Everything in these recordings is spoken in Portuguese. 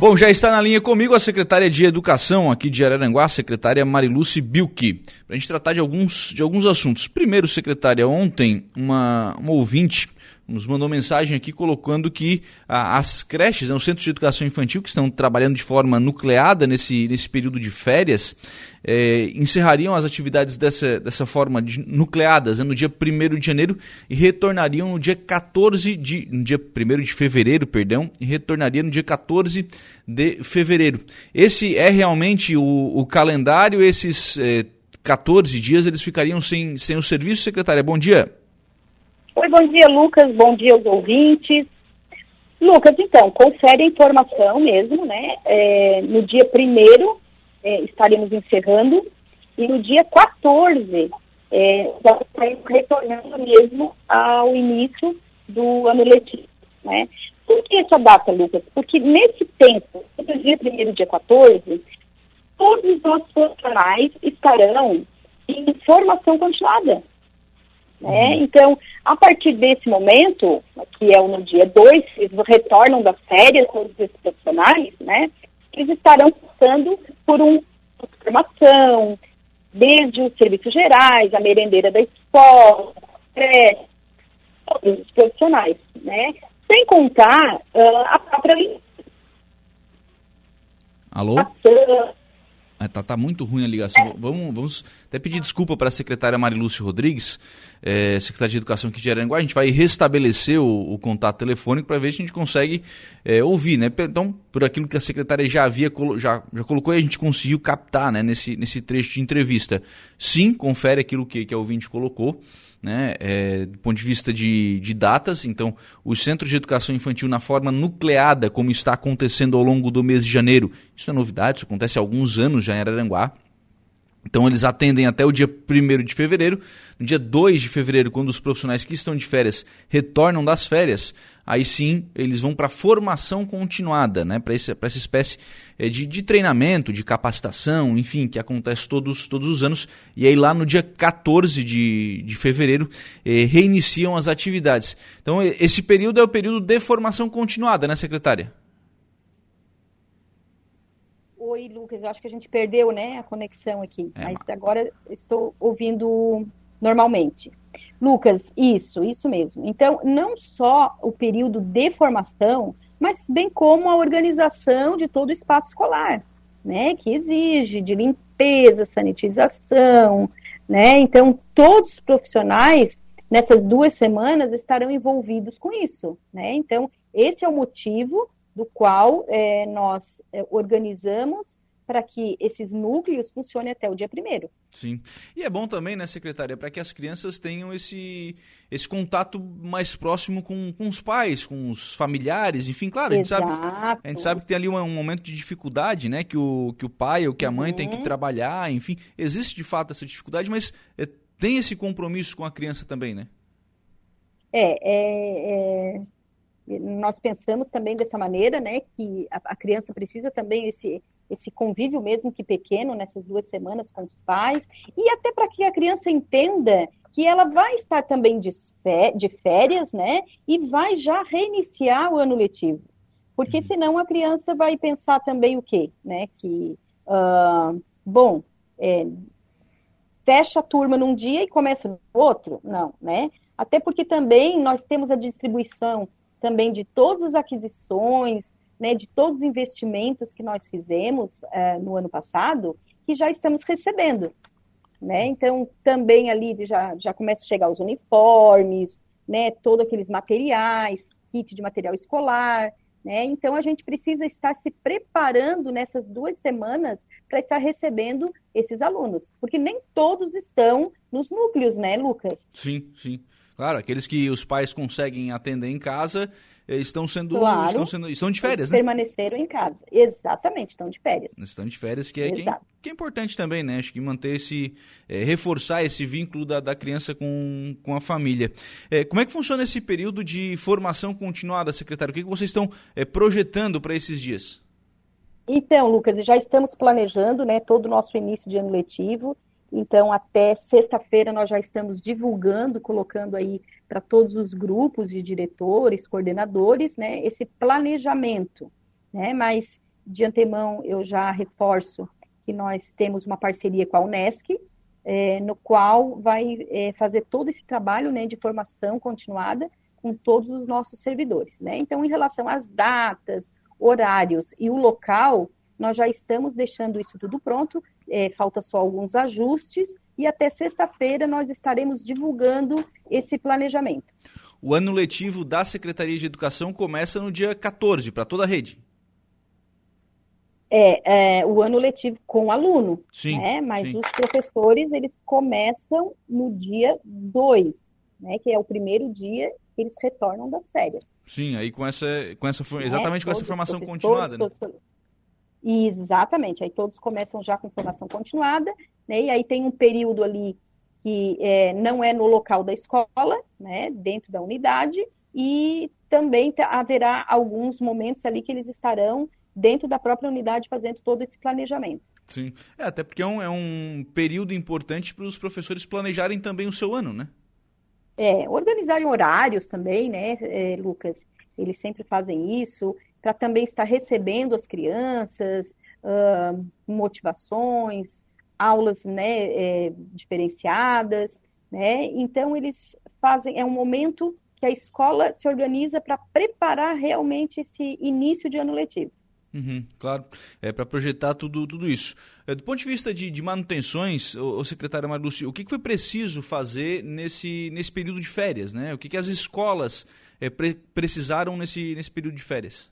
Bom, já está na linha comigo a secretária de Educação aqui de Araranguá, a secretária Mariluce Bilke, para a gente tratar de alguns, de alguns assuntos. Primeiro, secretária, ontem uma, uma ouvinte nos mandou mensagem aqui colocando que ah, as creches, né, os centros de educação infantil que estão trabalhando de forma nucleada nesse, nesse período de férias, eh, encerrariam as atividades dessa, dessa forma de, nucleadas né, no dia 1 de janeiro e retornariam no dia 14 de. no dia 1 de fevereiro, perdão, e retornariam no dia 14 de fevereiro. Esse é realmente o, o calendário, esses eh, 14 dias eles ficariam sem, sem o serviço, secretária. Bom dia. Oi, bom dia, Lucas. Bom dia aos ouvintes. Lucas, então, confere a informação mesmo, né? É, no dia 1 é, estaremos encerrando e no dia 14 é, já estaremos retornando mesmo ao início do ano letivo, né? Por que essa data, Lucas? Porque nesse tempo, entre o dia 1 e o dia 14, todos os nossos profissionais estarão em formação continuada. Né? Uhum. Então, a partir desse momento, que é no dia 2, eles retornam das férias, todos esses profissionais, né? Eles estarão passando por uma formação, desde os serviços gerais, a merendeira da escola, é, todos os profissionais, né? Sem contar uh, a própria... Alô? Ah, tá, tá muito ruim a ligação. É. Vamos, vamos até pedir desculpa para a secretária Marilúcia Rodrigues, é, secretária de Educação aqui de Aranguá. A gente vai restabelecer o, o contato telefônico para ver se a gente consegue é, ouvir, né? Então, por aquilo que a secretária já havia já, já colocou e a gente conseguiu captar né, nesse, nesse trecho de entrevista. Sim, confere aquilo que, que a ouvinte colocou né, é, do ponto de vista de, de datas. Então, os centros de educação infantil na forma nucleada, como está acontecendo ao longo do mês de janeiro, isso é novidade, isso acontece há alguns anos já em Araranguá. Então eles atendem até o dia 1 de fevereiro. No dia 2 de fevereiro, quando os profissionais que estão de férias retornam das férias, aí sim eles vão para formação continuada, né? para essa espécie eh, de, de, treinamento, de capacitação, enfim, que acontece todos, todos os anos. E aí lá no dia 14 de, de fevereiro eh, reiniciam as atividades. Então esse período é o período de formação continuada, né, secretária? Oi, Lucas, eu acho que a gente perdeu, né, a conexão aqui, é. mas agora estou ouvindo normalmente. Lucas, isso, isso mesmo. Então, não só o período de formação, mas bem como a organização de todo o espaço escolar, né, que exige de limpeza, sanitização, né? Então, todos os profissionais nessas duas semanas estarão envolvidos com isso, né? Então, esse é o motivo do qual é, nós é, organizamos para que esses núcleos funcionem até o dia primeiro. Sim. E é bom também, né, secretária, para que as crianças tenham esse, esse contato mais próximo com, com os pais, com os familiares, enfim, claro, a gente, sabe, a gente sabe que tem ali um, um, momento de dificuldade, né, que o, que o pai ou que a mãe uhum. tem que uhum. trabalhar, enfim, existe de fato essa dificuldade, mas é, tem esse compromisso com a criança também, né? É, é, é nós pensamos também dessa maneira, né, que a, a, criança precisa também esse esse convívio mesmo que pequeno nessas duas semanas com os pais e até para que a criança entenda que ela vai estar também de, de férias, né, e vai já reiniciar o ano letivo, porque uhum. senão a criança vai pensar também o quê, né, que uh, bom, é, fecha a turma num dia e começa no outro, não, né? Até porque também nós temos a distribuição também de todas as aquisições, né, de todos os investimentos que nós fizemos uh, no ano passado, que já estamos recebendo. Né? Então, também ali já, já começa a chegar os uniformes, né, todos aqueles materiais, kit de material escolar. Né? Então, a gente precisa estar se preparando nessas duas semanas para estar recebendo esses alunos, porque nem todos estão nos núcleos, né, Lucas? Sim, sim. Claro, aqueles que os pais conseguem atender em casa eh, estão sendo, claro, estão sendo estão de férias, né? Permaneceram em casa. Exatamente, estão de férias. Estão de férias, que é, que que é importante também, né? Acho que manter esse, é, reforçar esse vínculo da, da criança com, com a família. É, como é que funciona esse período de formação continuada, secretário? O que, que vocês estão é, projetando para esses dias? Então, Lucas, já estamos planejando né, todo o nosso início de ano letivo. Então, até sexta-feira nós já estamos divulgando, colocando aí para todos os grupos de diretores, coordenadores, né, esse planejamento, né, mas de antemão eu já reforço que nós temos uma parceria com a Unesc, é, no qual vai é, fazer todo esse trabalho né, de formação continuada com todos os nossos servidores. Né? Então, em relação às datas, horários e o local, nós já estamos deixando isso tudo pronto, é, falta só alguns ajustes, e até sexta-feira nós estaremos divulgando esse planejamento. O ano letivo da Secretaria de Educação começa no dia 14, para toda a rede. É, é, o ano letivo com aluno, sim, né? mas sim. os professores eles começam no dia 2, né? que é o primeiro dia que eles retornam das férias. Sim, aí com essa, com essa exatamente com essa formação continuada. Né? Todos, exatamente, aí todos começam já com formação continuada, né? E aí tem um período ali que é, não é no local da escola, né? Dentro da unidade, e também haverá alguns momentos ali que eles estarão dentro da própria unidade fazendo todo esse planejamento. Sim, é, até porque é um, é um período importante para os professores planejarem também o seu ano, né? É, organizarem horários também, né, é, Lucas? Eles sempre fazem isso, para também estar recebendo as crianças, uh, motivações, aulas né, é, diferenciadas, né? Então eles fazem, é um momento que a escola se organiza para preparar realmente esse início de ano letivo. Uhum, claro, é para projetar tudo, tudo isso. É, do ponto de vista de, de manutenções, o, secretário Marlucci, o que, que, foi preciso fazer nesse, nesse período de férias? Né? O que, que as escolas é, pre precisaram nesse, nesse período de férias?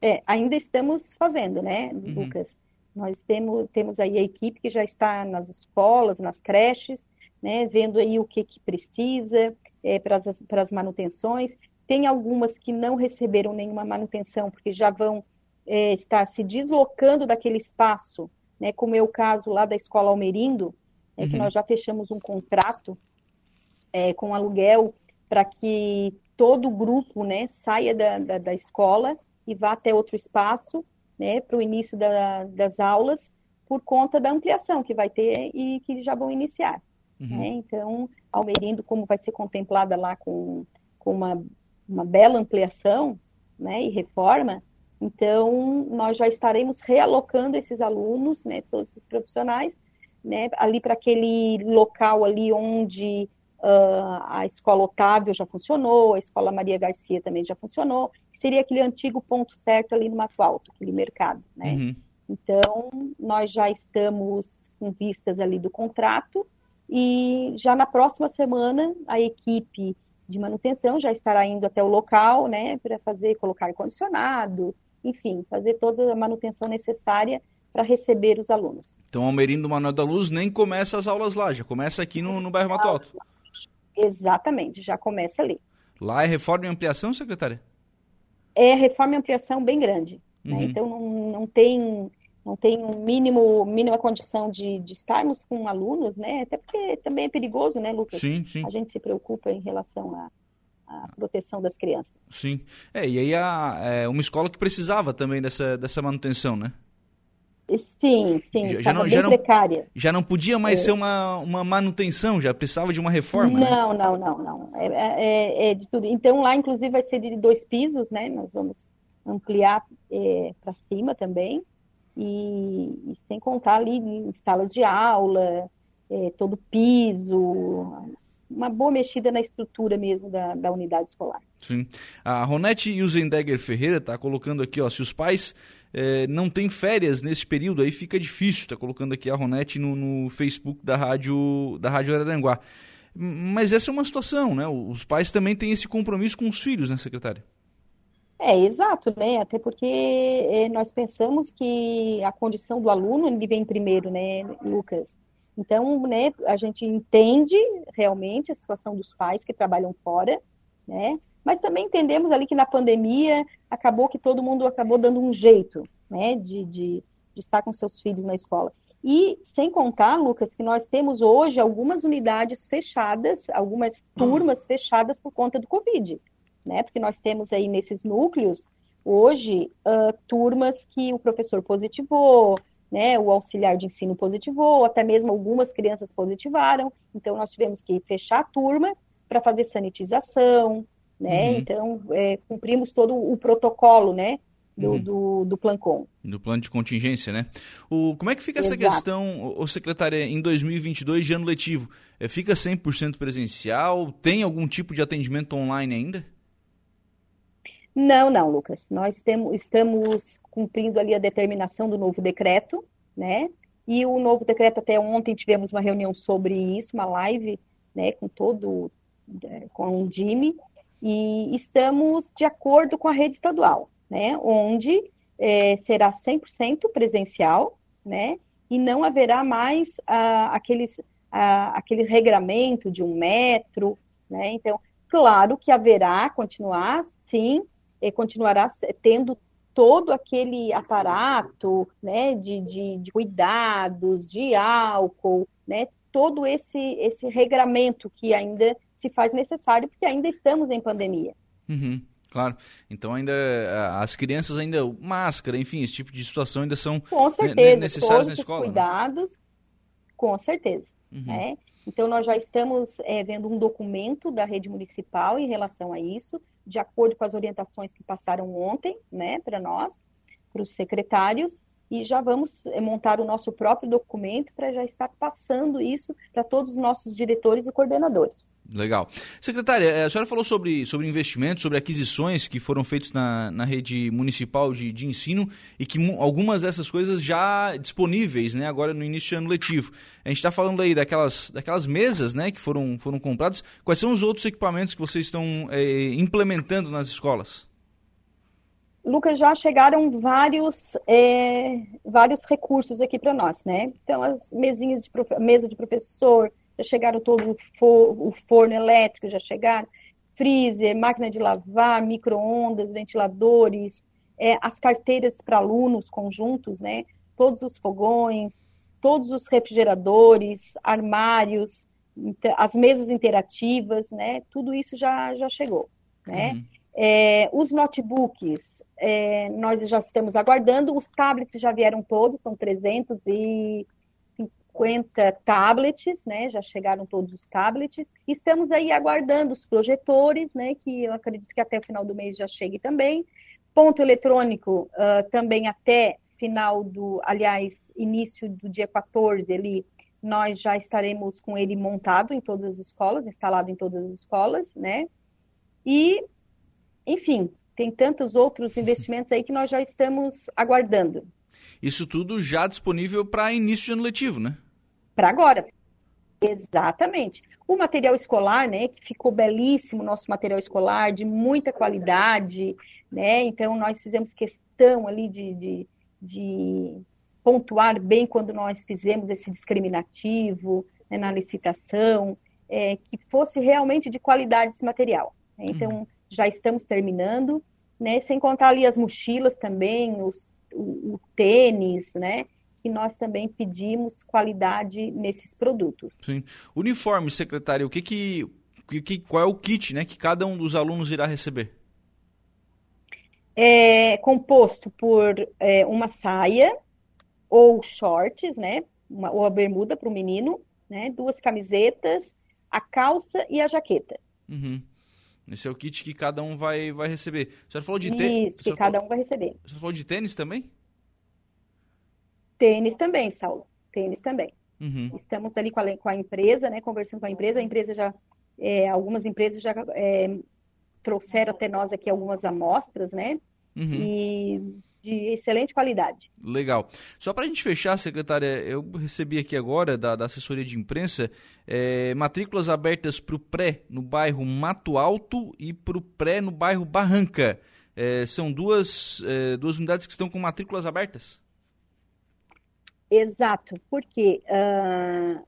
É, ainda estamos fazendo, né, uhum. Lucas? Nós temos, temos aí a equipe que já está nas escolas, nas creches, né, vendo aí o que, que precisa é, para as manutenções. Tem algumas que não receberam nenhuma manutenção, porque já vão é, estar se deslocando daquele espaço, né, como é o caso lá da Escola Almerindo, é, uhum. que nós já fechamos um contrato é, com aluguel para que todo o grupo né, saia da, da, da escola e vá até outro espaço, né, para o início da, das aulas, por conta da ampliação que vai ter e que já vão iniciar. Uhum. Né? Então, Almerindo, como vai ser contemplada lá com, com uma, uma bela ampliação né, e reforma, então nós já estaremos realocando esses alunos, né, todos os profissionais, né, ali para aquele local ali onde Uh, a escola Otávio já funcionou, a escola Maria Garcia também já funcionou, seria aquele antigo ponto certo ali no Mato Alto, aquele mercado, né? Uhum. Então, nós já estamos com vistas ali do contrato e já na próxima semana a equipe de manutenção já estará indo até o local, né, para fazer, colocar ar-condicionado, enfim, fazer toda a manutenção necessária para receber os alunos. Então, Almerindo Manuel da Luz nem começa as aulas lá, já começa aqui no, no bairro Mato Alto. Exatamente, já começa ali. Lá é reforma e ampliação, secretária? É reforma e ampliação bem grande. Né? Uhum. Né? Então não, não tem não tem um mínimo mínima condição de, de estarmos com alunos, né? Até porque também é perigoso, né, Lucas? Sim, sim. A gente se preocupa em relação à, à proteção das crianças. Sim. É, e aí a, é uma escola que precisava também dessa, dessa manutenção, né? Sim, sim, já, já não, já não, precária. Já não podia mais é. ser uma, uma manutenção, já precisava de uma reforma, Não, né? não, não, não. É, é, é, de tudo. Então lá, inclusive, vai ser de dois pisos, né? Nós vamos ampliar é, para cima também. E, e, sem contar ali em salas de aula, é, todo piso, uma boa mexida na estrutura mesmo da, da unidade escolar. Sim. A Ronete Usendegger Ferreira está colocando aqui, ó, se os pais é, não têm férias nesse período, aí fica difícil. Está colocando aqui a Ronete no, no, Facebook da Rádio, da Rádio Araranguá. Mas essa é uma situação, né? Os pais também têm esse compromisso com os filhos, né, secretária? É, exato, né? Até porque é, nós pensamos que a condição do aluno ele vem primeiro, né, Lucas? Então, né, a gente entende realmente a situação dos pais que trabalham fora, né? Mas também entendemos ali que na pandemia acabou que todo mundo acabou dando um jeito, né, de, de, de estar com seus filhos na escola. E sem contar, Lucas, que nós temos hoje algumas unidades fechadas, algumas turmas fechadas por conta do Covid, né? Porque nós temos aí nesses núcleos hoje uh, turmas que o professor positivou, né, o auxiliar de ensino positivou, até mesmo algumas crianças positivaram, então nós tivemos que fechar a turma para fazer sanitização, né, uhum. então é, cumprimos todo o protocolo, né, do, uhum. do, do Plancom. Do plano de contingência, né? O, como é que fica essa Exato. questão, o secretária, em 2022 de ano letivo? É, fica 100% presencial? Tem algum tipo de atendimento online ainda? Não, não, Lucas. Nós temos, estamos cumprindo ali a determinação do novo decreto, né? E o novo decreto, até ontem tivemos uma reunião sobre isso, uma live, né, com todo, é, com o DIME, e estamos de acordo com a rede estadual, né? Onde é, será 100% presencial, né? E não haverá mais ah, aqueles, ah, aquele regramento de um metro, né? Então, claro que haverá, continuar, sim, continuará tendo todo aquele aparato né, de, de, de, cuidados, de álcool, né, todo esse, esse regramento que ainda se faz necessário, porque ainda estamos em pandemia. Uhum, claro. Então ainda as crianças ainda, máscara, enfim, esse tipo de situação ainda são com certeza, necessárias todos na escola. Né? cuidados, né? com certeza. Uhum. Né? Então nós já estamos é, vendo um documento da rede municipal em relação a isso, de acordo com as orientações que passaram ontem, né, para nós, para os secretários, e já vamos eh, montar o nosso próprio documento para já estar passando isso para todos os nossos diretores e coordenadores. Legal. Secretária, eh, a senhora falou sobre, sobre investimentos, sobre aquisições que foram feitos na, na rede municipal de, de ensino e que algumas dessas coisas já disponíveis né, agora no início do ano letivo. A gente está falando aí daquelas, daquelas mesas né, que foram, foram compradas. Quais são os outros equipamentos que vocês estão é, implementando nas escolas? Lucas, já chegaram vários, é, vários recursos aqui para nós, né? Então, as mesinhas de mesa de professor, já chegaram todo o, for, o forno elétrico, já chegaram, freezer, máquina de lavar, micro-ondas, ventiladores, é, as carteiras para alunos conjuntos, né? Todos os fogões, todos os refrigeradores, armários, as mesas interativas, né? Tudo isso já, já chegou, né? Uhum. É, os notebooks, é, nós já estamos aguardando, os tablets já vieram todos, são 300 e 50 tablets, né? Já chegaram todos os tablets. Estamos aí aguardando os projetores, né? Que eu acredito que até o final do mês já chegue também. Ponto eletrônico uh, também até final do, aliás, início do dia 14 ali, nós já estaremos com ele montado em todas as escolas, instalado em todas as escolas, né? E, enfim, tem tantos outros investimentos aí que nós já estamos aguardando. Isso tudo já disponível para início de ano letivo, né? para agora. Exatamente. O material escolar, né, que ficou belíssimo, nosso material escolar, de muita qualidade, né, então nós fizemos questão ali de, de, de pontuar bem quando nós fizemos esse discriminativo né, na licitação, é, que fosse realmente de qualidade esse material. Né? Então, uhum. Já estamos terminando, né, sem contar ali as mochilas também, os, o, o tênis, né, que nós também pedimos qualidade nesses produtos. Sim. Uniforme, secretário, o que que, que qual é o kit, né, que cada um dos alunos irá receber? É composto por é, uma saia ou shorts, né, uma, ou a bermuda para o menino, né, duas camisetas, a calça e a jaqueta. Uhum. Esse é o kit que cada um vai, vai receber. A senhora falou de tênis? Isso, que cada falou... um vai receber. A senhora falou de tênis também? Tênis também, Saulo. Tênis também. Uhum. Estamos ali com a, com a, empresa, né, conversando com a empresa. A empresa já, é, algumas empresas já é, trouxeram até nós aqui algumas amostras, né? Uhum. E de excelente qualidade. Legal. Só para a gente fechar, secretária, eu recebi aqui agora da, da assessoria de imprensa é, matrículas abertas para o pré no bairro Mato Alto e para o pré no bairro Barranca. É, são duas, é, duas unidades que estão com matrículas abertas? Exato, porque uh,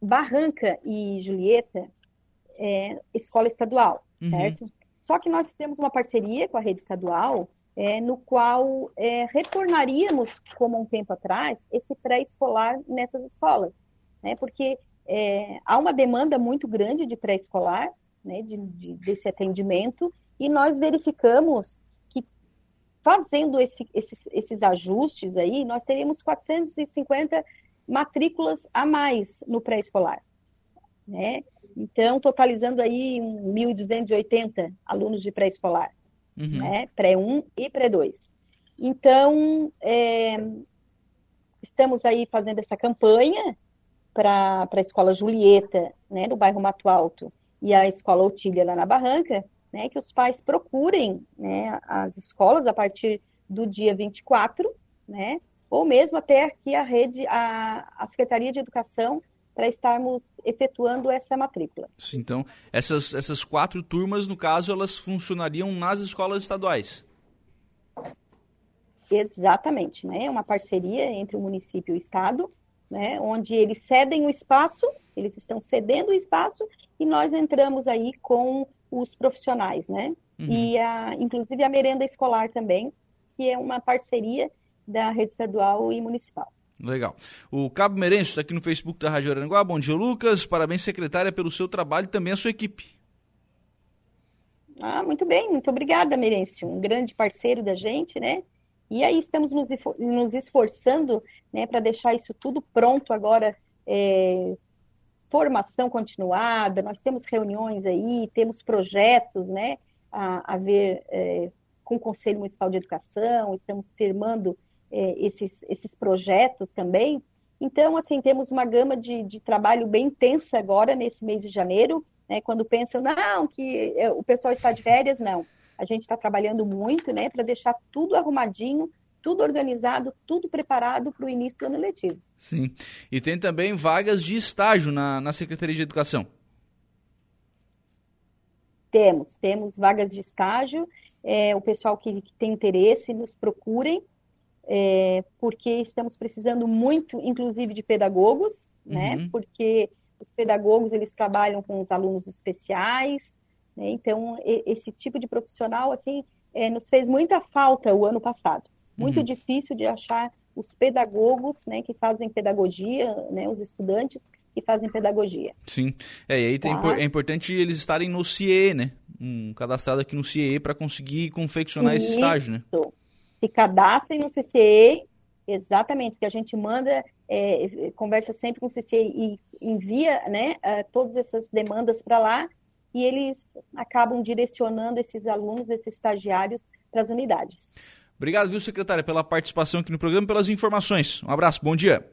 Barranca e Julieta é escola estadual, uhum. certo? Só que nós temos uma parceria com a rede estadual, é, no qual é, retornaríamos, como um tempo atrás, esse pré-escolar nessas escolas, né? Porque é, há uma demanda muito grande de pré-escolar, né? De, de, desse atendimento, e nós verificamos fazendo esse, esses, esses ajustes aí, nós teríamos 450 matrículas a mais no pré-escolar. Né? Então, totalizando aí 1.280 alunos de pré-escolar, uhum. né? pré-1 e pré-2. Então, é, estamos aí fazendo essa campanha para a escola Julieta, né, no bairro Mato Alto, e a escola Otília lá na Barranca, né, que os pais procurem né, as escolas a partir do dia 24, né, ou mesmo até aqui a rede, a, a Secretaria de Educação, para estarmos efetuando essa matrícula. Então, essas, essas quatro turmas, no caso, elas funcionariam nas escolas estaduais? Exatamente, né? É uma parceria entre o município e o estado, né? Onde eles cedem o espaço, eles estão cedendo o espaço e nós entramos aí com os profissionais, né? Uhum. E a, inclusive a merenda escolar também, que é uma parceria da rede estadual e municipal. Legal. O Cabo Merenço está aqui no Facebook da Rádio Aranguá. Bom dia, Lucas. Parabéns, secretária, pelo seu trabalho e também a sua equipe. Ah, muito bem, muito obrigada, Merencio. Um grande parceiro da gente, né? E aí estamos nos, nos esforçando né, para deixar isso tudo pronto agora. É, formação continuada, nós temos reuniões aí, temos projetos né, a, a ver é, com o Conselho Municipal de Educação, estamos firmando é, esses, esses projetos também. Então, assim, temos uma gama de, de trabalho bem intensa agora, nesse mês de janeiro, né, quando pensam, não, que é, o pessoal está de férias, não. A gente está trabalhando muito, né, para deixar tudo arrumadinho, tudo organizado, tudo preparado para o início do ano letivo. Sim. E tem também vagas de estágio na, na Secretaria de Educação. Temos, temos vagas de estágio. É, o pessoal que, que tem interesse, nos procurem é, porque estamos precisando muito, inclusive, de pedagogos, né? uhum. né? Porque os pedagogos eles trabalham com os alunos especiais, né? então esse tipo de profissional assim é, nos fez muita falta o ano passado. Muito uhum. difícil de achar os pedagogos, né, que fazem pedagogia, né, os estudantes que fazem pedagogia. Sim, é, e aí tem, tá? é importante eles estarem no CIE, né, um cadastrado aqui no CIE para conseguir confeccionar Isso. esse estágio, né? Se cadastrem no CCE, exatamente, que a gente manda, é, conversa sempre com o CCE e envia né, todas essas demandas para lá e eles acabam direcionando esses alunos, esses estagiários para as unidades. Obrigado, viu, secretária, pela participação aqui no programa e pelas informações. Um abraço, bom dia.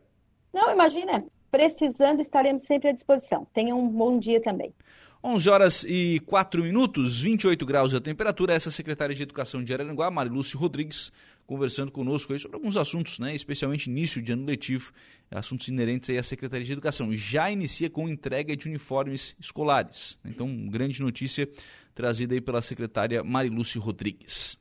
Não, imagina, precisando, estaremos sempre à disposição. Tenham um bom dia também. 11 horas e 4 minutos, 28 graus a temperatura. Essa é a secretária de Educação de Araranguá, Marilúcio Rodrigues, conversando conosco aí sobre alguns assuntos, né, especialmente início de ano letivo, assuntos inerentes aí à Secretaria de Educação. Já inicia com entrega de uniformes escolares. Então, grande notícia trazida aí pela secretária Marilúcio Rodrigues.